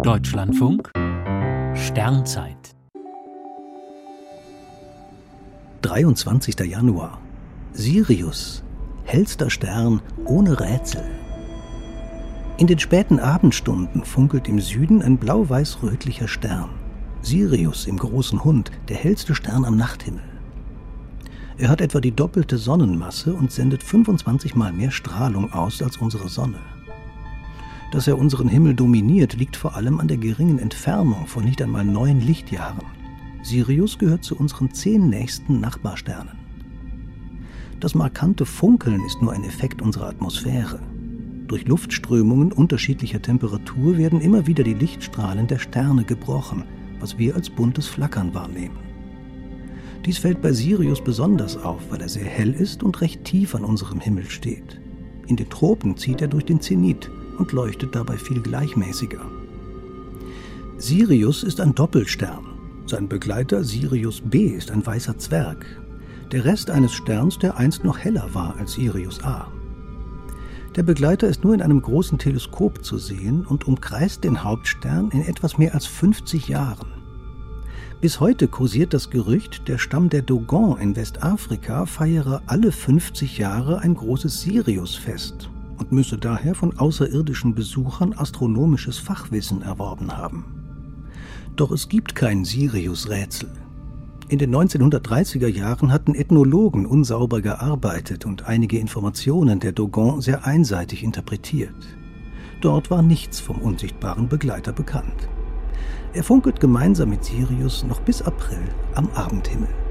Deutschlandfunk Sternzeit 23. Januar Sirius, hellster Stern ohne Rätsel. In den späten Abendstunden funkelt im Süden ein blau-weiß-rötlicher Stern. Sirius im großen Hund, der hellste Stern am Nachthimmel. Er hat etwa die doppelte Sonnenmasse und sendet 25 mal mehr Strahlung aus als unsere Sonne. Dass er unseren Himmel dominiert, liegt vor allem an der geringen Entfernung von nicht einmal neun Lichtjahren. Sirius gehört zu unseren zehn nächsten Nachbarsternen. Das markante Funkeln ist nur ein Effekt unserer Atmosphäre. Durch Luftströmungen unterschiedlicher Temperatur werden immer wieder die Lichtstrahlen der Sterne gebrochen, was wir als buntes Flackern wahrnehmen. Dies fällt bei Sirius besonders auf, weil er sehr hell ist und recht tief an unserem Himmel steht. In den Tropen zieht er durch den Zenit, und leuchtet dabei viel gleichmäßiger. Sirius ist ein Doppelstern. Sein Begleiter Sirius B ist ein weißer Zwerg. Der Rest eines Sterns, der einst noch heller war als Sirius A. Der Begleiter ist nur in einem großen Teleskop zu sehen und umkreist den Hauptstern in etwas mehr als 50 Jahren. Bis heute kursiert das Gerücht, der Stamm der Dogon in Westafrika feiere alle 50 Jahre ein großes Siriusfest und müsse daher von außerirdischen Besuchern astronomisches Fachwissen erworben haben. Doch es gibt kein Sirius-Rätsel. In den 1930er Jahren hatten Ethnologen unsauber gearbeitet und einige Informationen der Dogon sehr einseitig interpretiert. Dort war nichts vom unsichtbaren Begleiter bekannt. Er funkelt gemeinsam mit Sirius noch bis April am Abendhimmel.